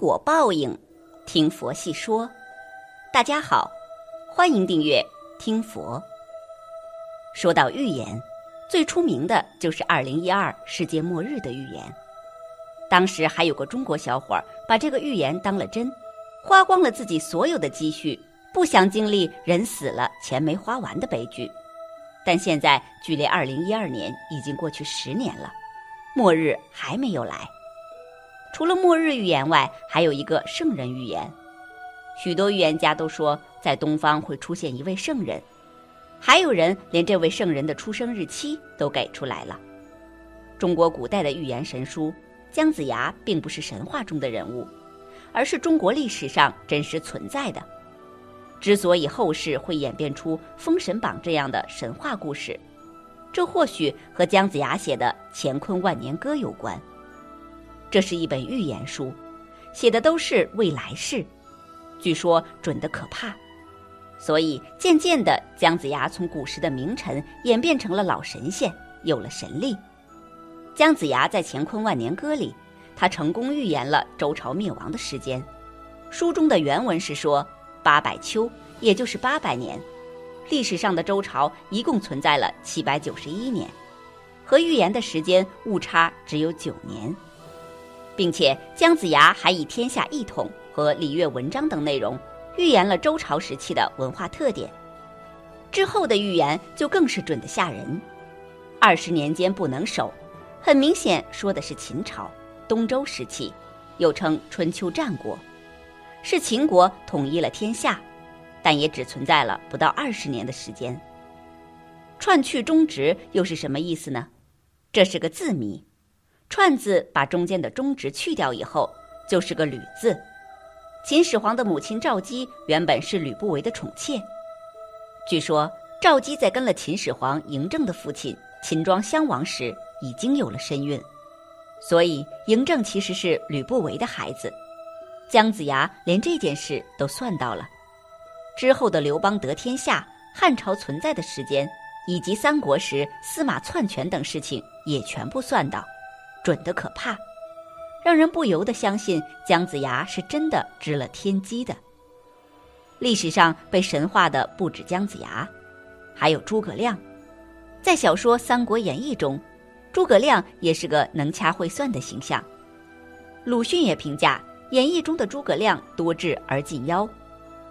果报应，听佛细说。大家好，欢迎订阅听佛。说到预言，最出名的就是二零一二世界末日的预言。当时还有个中国小伙儿把这个预言当了真，花光了自己所有的积蓄，不想经历人死了钱没花完的悲剧。但现在距离二零一二年已经过去十年了，末日还没有来。除了末日预言外，还有一个圣人预言。许多预言家都说，在东方会出现一位圣人，还有人连这位圣人的出生日期都给出来了。中国古代的预言神书姜子牙并不是神话中的人物，而是中国历史上真实存在的。之所以后世会演变出《封神榜》这样的神话故事，这或许和姜子牙写的《乾坤万年歌》有关。这是一本预言书，写的都是未来事，据说准得可怕。所以渐渐的，姜子牙从古时的名臣演变成了老神仙，有了神力。姜子牙在《乾坤万年歌》里，他成功预言了周朝灭亡的时间。书中的原文是说八百秋，也就是八百年。历史上的周朝一共存在了七百九十一年，和预言的时间误差只有九年。并且姜子牙还以天下一统和礼乐文章等内容，预言了周朝时期的文化特点。之后的预言就更是准得吓人。二十年间不能守，很明显说的是秦朝东周时期，又称春秋战国，是秦国统一了天下，但也只存在了不到二十年的时间。串去中直又是什么意思呢？这是个字谜。串字把中间的中直去掉以后，就是个吕字。秦始皇的母亲赵姬原本是吕不韦的宠妾。据说赵姬在跟了秦始皇嬴政的父亲秦庄襄王时，已经有了身孕，所以嬴政其实是吕不韦的孩子。姜子牙连这件事都算到了，之后的刘邦得天下、汉朝存在的时间，以及三国时司马篡权等事情也全部算到。准的可怕，让人不由得相信姜子牙是真的知了天机的。历史上被神化的不止姜子牙，还有诸葛亮。在小说《三国演义》中，诸葛亮也是个能掐会算的形象。鲁迅也评价演义中的诸葛亮多智而近妖。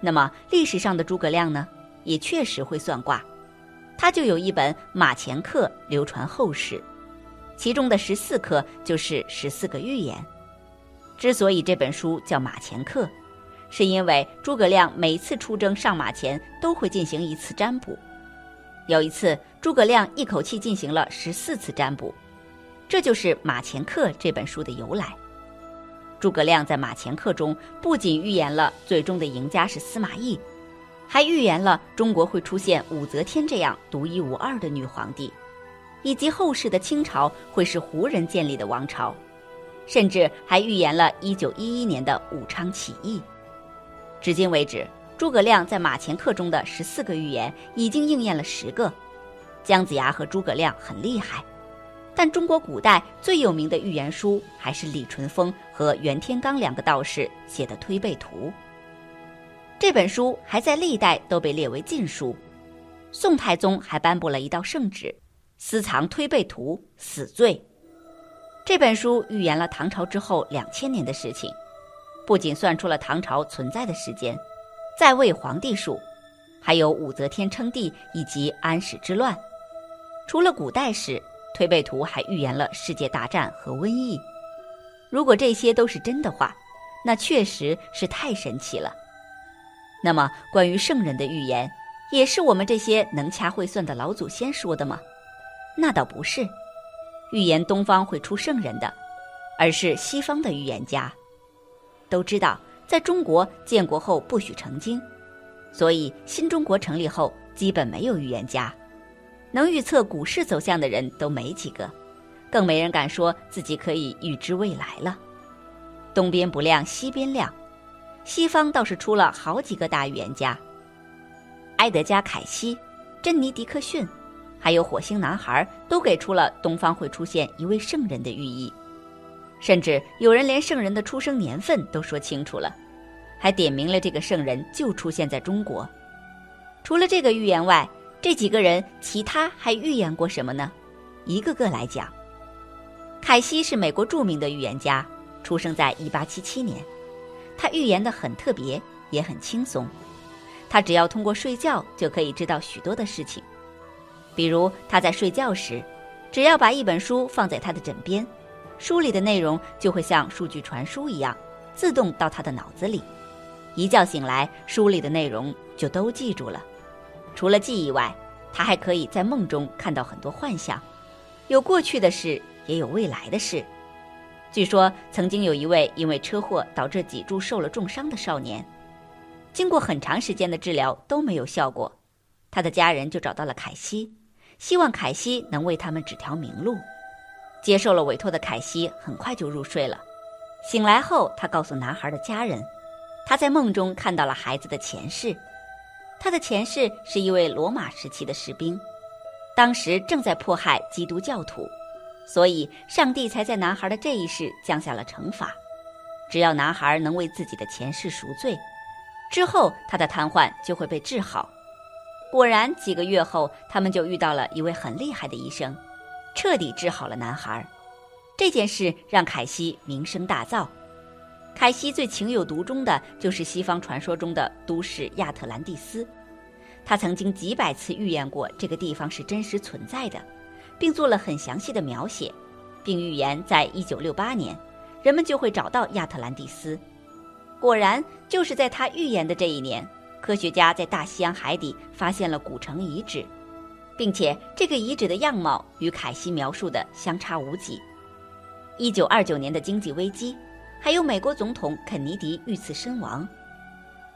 那么历史上的诸葛亮呢？也确实会算卦，他就有一本《马前课》流传后世。其中的十四课就是十四个预言。之所以这本书叫《马前课》，是因为诸葛亮每次出征上马前都会进行一次占卜。有一次，诸葛亮一口气进行了十四次占卜，这就是《马前课》这本书的由来。诸葛亮在《马前课》中不仅预言了最终的赢家是司马懿，还预言了中国会出现武则天这样独一无二的女皇帝。以及后世的清朝会是胡人建立的王朝，甚至还预言了1911年的武昌起义。至今为止，诸葛亮在《马前课》中的十四个预言已经应验了十个。姜子牙和诸葛亮很厉害，但中国古代最有名的预言书还是李淳风和袁天罡两个道士写的《推背图》。这本书还在历代都被列为禁书，宋太宗还颁布了一道圣旨。私藏推背图，死罪。这本书预言了唐朝之后两千年的事情，不仅算出了唐朝存在的时间、在位皇帝数，还有武则天称帝以及安史之乱。除了古代史，推背图还预言了世界大战和瘟疫。如果这些都是真的话，那确实是太神奇了。那么，关于圣人的预言，也是我们这些能掐会算的老祖先说的吗？那倒不是，预言东方会出圣人的，而是西方的预言家。都知道，在中国建国后不许成精，所以新中国成立后基本没有预言家，能预测股市走向的人都没几个，更没人敢说自己可以预知未来了。东边不亮西边亮，西方倒是出了好几个大预言家：埃德加·凯西、珍妮·迪克逊。还有火星男孩都给出了东方会出现一位圣人的寓意。甚至有人连圣人的出生年份都说清楚了，还点明了这个圣人就出现在中国。除了这个预言外，这几个人其他还预言过什么呢？一个个来讲。凯西是美国著名的预言家，出生在1877年。他预言的很特别，也很轻松。他只要通过睡觉就可以知道许多的事情，比如他在睡觉时，只要把一本书放在他的枕边。书里的内容就会像数据传输一样，自动到他的脑子里。一觉醒来，书里的内容就都记住了。除了记忆外，他还可以在梦中看到很多幻象，有过去的事，也有未来的事。据说曾经有一位因为车祸导致脊柱受了重伤的少年，经过很长时间的治疗都没有效果，他的家人就找到了凯西，希望凯西能为他们指条明路。接受了委托的凯西很快就入睡了。醒来后，他告诉男孩的家人，他在梦中看到了孩子的前世。他的前世是一位罗马时期的士兵，当时正在迫害基督教徒，所以上帝才在男孩的这一世降下了惩罚。只要男孩能为自己的前世赎罪，之后他的瘫痪就会被治好。果然，几个月后，他们就遇到了一位很厉害的医生。彻底治好了男孩，这件事让凯西名声大噪。凯西最情有独钟的就是西方传说中的都市亚特兰蒂斯，他曾经几百次预言过这个地方是真实存在的，并做了很详细的描写，并预言在一九六八年，人们就会找到亚特兰蒂斯。果然，就是在他预言的这一年，科学家在大西洋海底发现了古城遗址。并且这个遗址的样貌与凯西描述的相差无几。一九二九年的经济危机，还有美国总统肯尼迪遇刺身亡，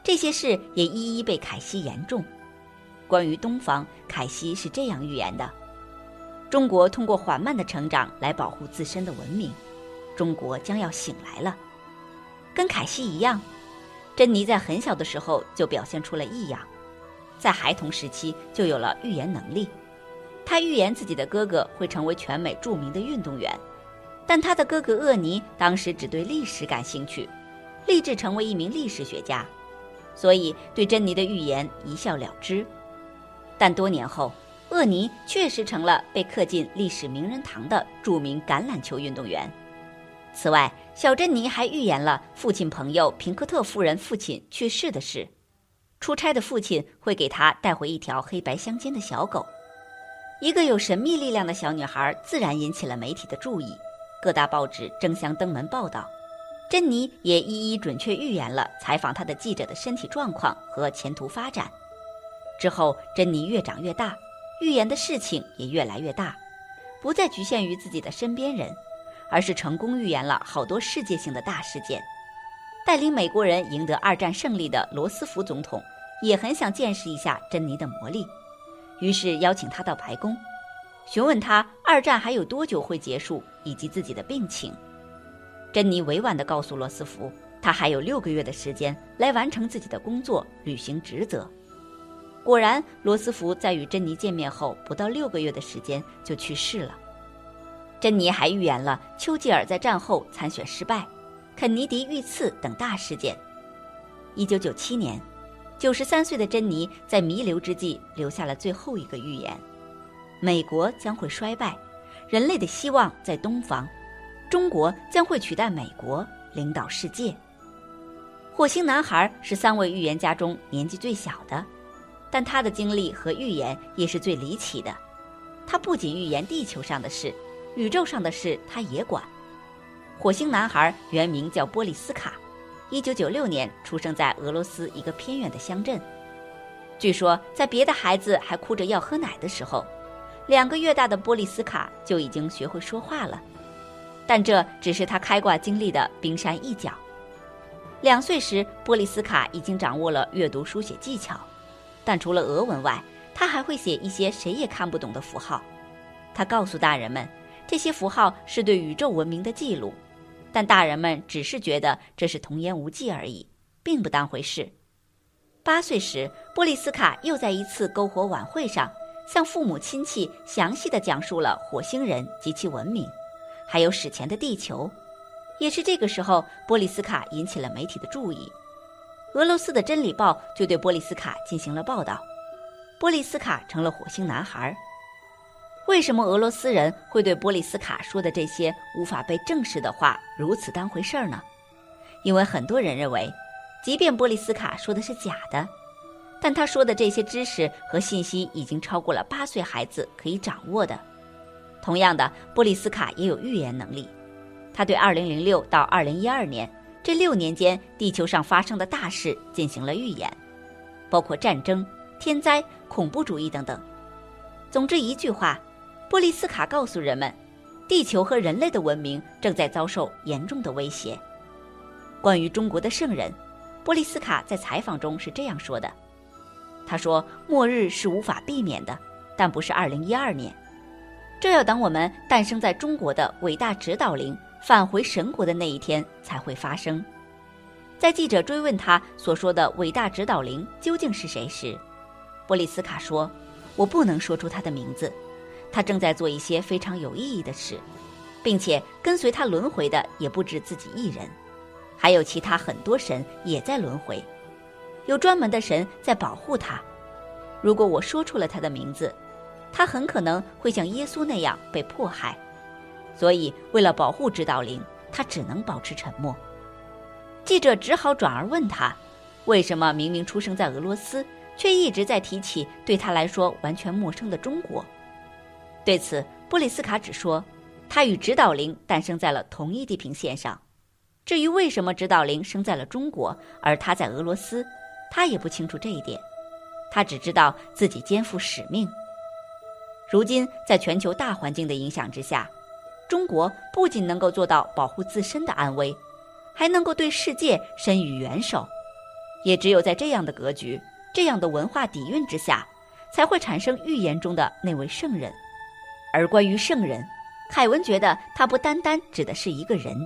这些事也一一被凯西言中。关于东方，凯西是这样预言的：中国通过缓慢的成长来保护自身的文明，中国将要醒来了。跟凯西一样，珍妮在很小的时候就表现出了异样。在孩童时期就有了预言能力，他预言自己的哥哥会成为全美著名的运动员，但他的哥哥厄尼当时只对历史感兴趣，立志成为一名历史学家，所以对珍妮的预言一笑了之。但多年后，厄尼确实成了被刻进历史名人堂的著名橄榄球运动员。此外，小珍妮还预言了父亲朋友平克特夫人父亲去世的事。出差的父亲会给他带回一条黑白相间的小狗，一个有神秘力量的小女孩，自然引起了媒体的注意，各大报纸争相登门报道。珍妮也一一准确预言了采访她的记者的身体状况和前途发展。之后，珍妮越长越大，预言的事情也越来越大，不再局限于自己的身边人，而是成功预言了好多世界性的大事件。带领美国人赢得二战胜利的罗斯福总统。也很想见识一下珍妮的魔力，于是邀请他到白宫，询问他二战还有多久会结束，以及自己的病情。珍妮委婉地告诉罗斯福，他还有六个月的时间来完成自己的工作，履行职责。果然，罗斯福在与珍妮见面后不到六个月的时间就去世了。珍妮还预言了丘吉尔在战后参选失败，肯尼迪遇刺等大事件。一九九七年。九十三岁的珍妮在弥留之际留下了最后一个预言：美国将会衰败，人类的希望在东方，中国将会取代美国领导世界。火星男孩是三位预言家中年纪最小的，但他的经历和预言也是最离奇的。他不仅预言地球上的事，宇宙上的事他也管。火星男孩原名叫波利斯卡。一九九六年出生在俄罗斯一个偏远的乡镇。据说，在别的孩子还哭着要喝奶的时候，两个月大的波利斯卡就已经学会说话了。但这只是他开挂经历的冰山一角。两岁时，波利斯卡已经掌握了阅读书写技巧，但除了俄文外，他还会写一些谁也看不懂的符号。他告诉大人们，这些符号是对宇宙文明的记录。但大人们只是觉得这是童言无忌而已，并不当回事。八岁时，波利斯卡又在一次篝火晚会上，向父母亲戚详细的讲述了火星人及其文明，还有史前的地球。也是这个时候，波利斯卡引起了媒体的注意。俄罗斯的《真理报》就对波利斯卡进行了报道，波利斯卡成了火星男孩。为什么俄罗斯人会对波利斯卡说的这些无法被证实的话如此当回事儿呢？因为很多人认为，即便波利斯卡说的是假的，但他说的这些知识和信息已经超过了八岁孩子可以掌握的。同样的，波利斯卡也有预言能力，他对2006到2012年这六年间地球上发生的大事进行了预言，包括战争、天灾、恐怖主义等等。总之一句话。波利斯卡告诉人们，地球和人类的文明正在遭受严重的威胁。关于中国的圣人，波利斯卡在采访中是这样说的：“他说，末日是无法避免的，但不是2012年，这要等我们诞生在中国的伟大指导灵返回神国的那一天才会发生。”在记者追问他所说的伟大指导灵究竟是谁时，波利斯卡说：“我不能说出他的名字。”他正在做一些非常有意义的事，并且跟随他轮回的也不止自己一人，还有其他很多神也在轮回，有专门的神在保护他。如果我说出了他的名字，他很可能会像耶稣那样被迫害。所以，为了保护指导灵，他只能保持沉默。记者只好转而问他，为什么明明出生在俄罗斯，却一直在提起对他来说完全陌生的中国？对此，布里斯卡只说，他与指导灵诞生在了同一地平线上。至于为什么指导灵生在了中国，而他在俄罗斯，他也不清楚这一点。他只知道自己肩负使命。如今，在全球大环境的影响之下，中国不仅能够做到保护自身的安危，还能够对世界伸予援手。也只有在这样的格局、这样的文化底蕴之下，才会产生预言中的那位圣人。而关于圣人，凯文觉得他不单单指的是一个人，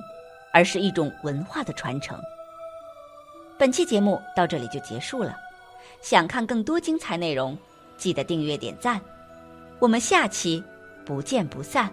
而是一种文化的传承。本期节目到这里就结束了，想看更多精彩内容，记得订阅点赞，我们下期不见不散。